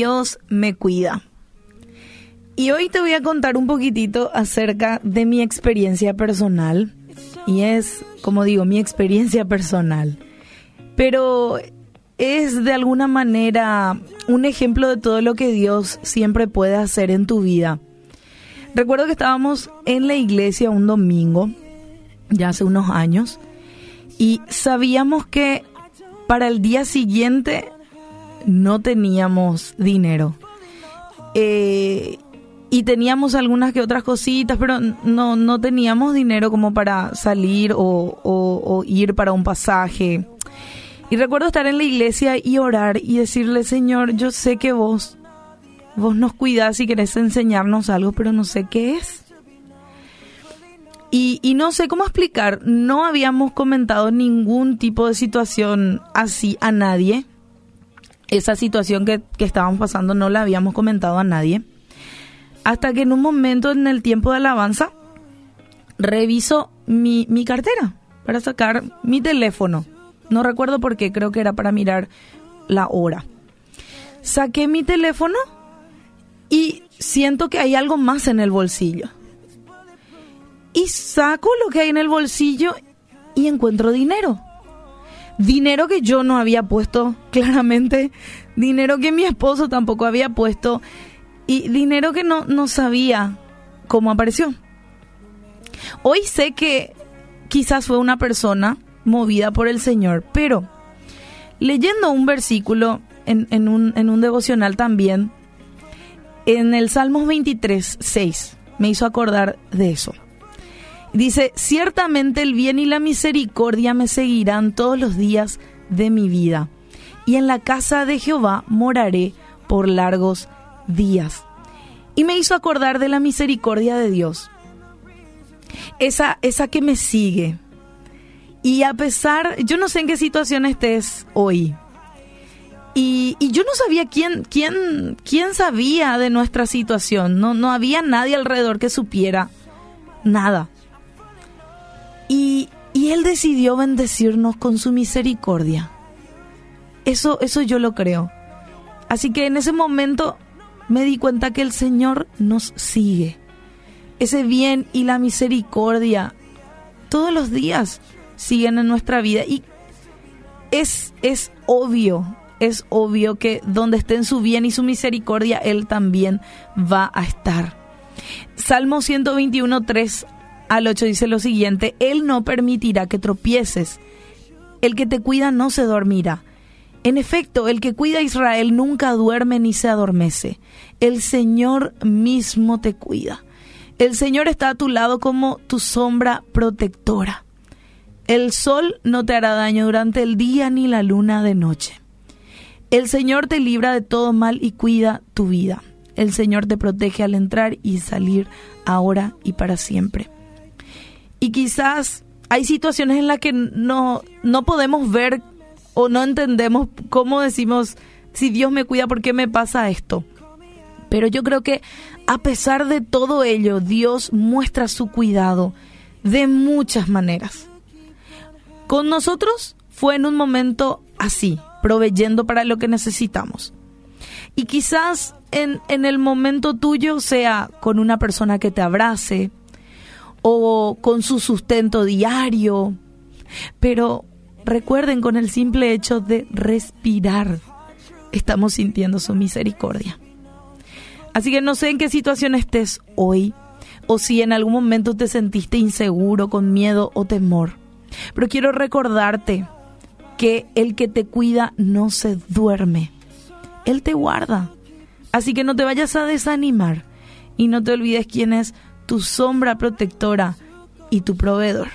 Dios me cuida. Y hoy te voy a contar un poquitito acerca de mi experiencia personal. Y es, como digo, mi experiencia personal. Pero es de alguna manera un ejemplo de todo lo que Dios siempre puede hacer en tu vida. Recuerdo que estábamos en la iglesia un domingo, ya hace unos años, y sabíamos que para el día siguiente no teníamos dinero. Eh, y teníamos algunas que otras cositas, pero no, no teníamos dinero como para salir o, ir para un pasaje. Y recuerdo estar en la iglesia y orar y decirle, Señor, yo sé que vos, vos nos cuidás y querés enseñarnos algo, pero no sé qué es. Y, no sé cómo explicar, no habíamos comentado ningún tipo de situación así a nadie. Esa situación que, que estábamos pasando no la habíamos comentado a nadie. Hasta que en un momento en el tiempo de alabanza, reviso mi, mi cartera para sacar mi teléfono no recuerdo por qué, creo que era para mirar la hora. Saqué mi teléfono y siento que hay algo más en el bolsillo. Y saco lo que hay en el bolsillo y encuentro dinero. Dinero que yo no había puesto, claramente. Dinero que mi esposo tampoco había puesto. Y dinero que no, no sabía cómo apareció. Hoy sé que quizás fue una persona movida por el Señor. Pero leyendo un versículo en, un, en un devocional también, en el Salmos 23, 6, me hizo acordar de eso. Dice, ciertamente el bien y la misericordia me seguirán todos los días de mi vida, y en la casa de Jehová moraré por largos días. Y me hizo acordar de la misericordia de Dios. Esa, esa que me sigue, y a pesar, yo no sé en qué situación estés hoy. Y, yo no sabía quién, quién, quién sabía de nuestra situación. No, no había nadie alrededor que supiera nada. Y, y Él decidió bendecirnos con su misericordia. Eso, eso yo lo creo. Así que en ese momento me di cuenta que el Señor nos sigue. Ese bien y la misericordia todos los días siguen en nuestra vida y es, es obvio, es obvio que donde esté en su bien y su misericordia, Él también va a estar. Salmo 121, 3 al 8 dice lo siguiente, Él no permitirá que tropieces, el que te cuida no se dormirá. En efecto, el que cuida a Israel nunca duerme ni se adormece. El Señor mismo te cuida. El Señor está a tu lado como tu sombra protectora. El sol no te hará daño durante el día ni la luna de noche. El Señor te libra de todo mal y cuida tu vida. El Señor te protege al entrar y salir ahora y para siempre. Y quizás hay situaciones en las que no, no podemos ver o no entendemos cómo decimos, si Dios me cuida, ¿por qué me pasa esto? Pero yo creo que a pesar de todo ello, Dios muestra su cuidado de muchas maneras. Con nosotros fue en un momento así, proveyendo para lo que necesitamos. Y quizás en, en el momento tuyo sea con una persona que te abrace o con su sustento diario. Pero recuerden, con el simple hecho de respirar, estamos sintiendo su misericordia. Así que no sé en qué situación estés hoy o si en algún momento te sentiste inseguro, con miedo o temor. Pero quiero recordarte que el que te cuida no se duerme. Él te guarda. Así que no te vayas a desanimar y no te olvides quién es tu sombra protectora y tu proveedor.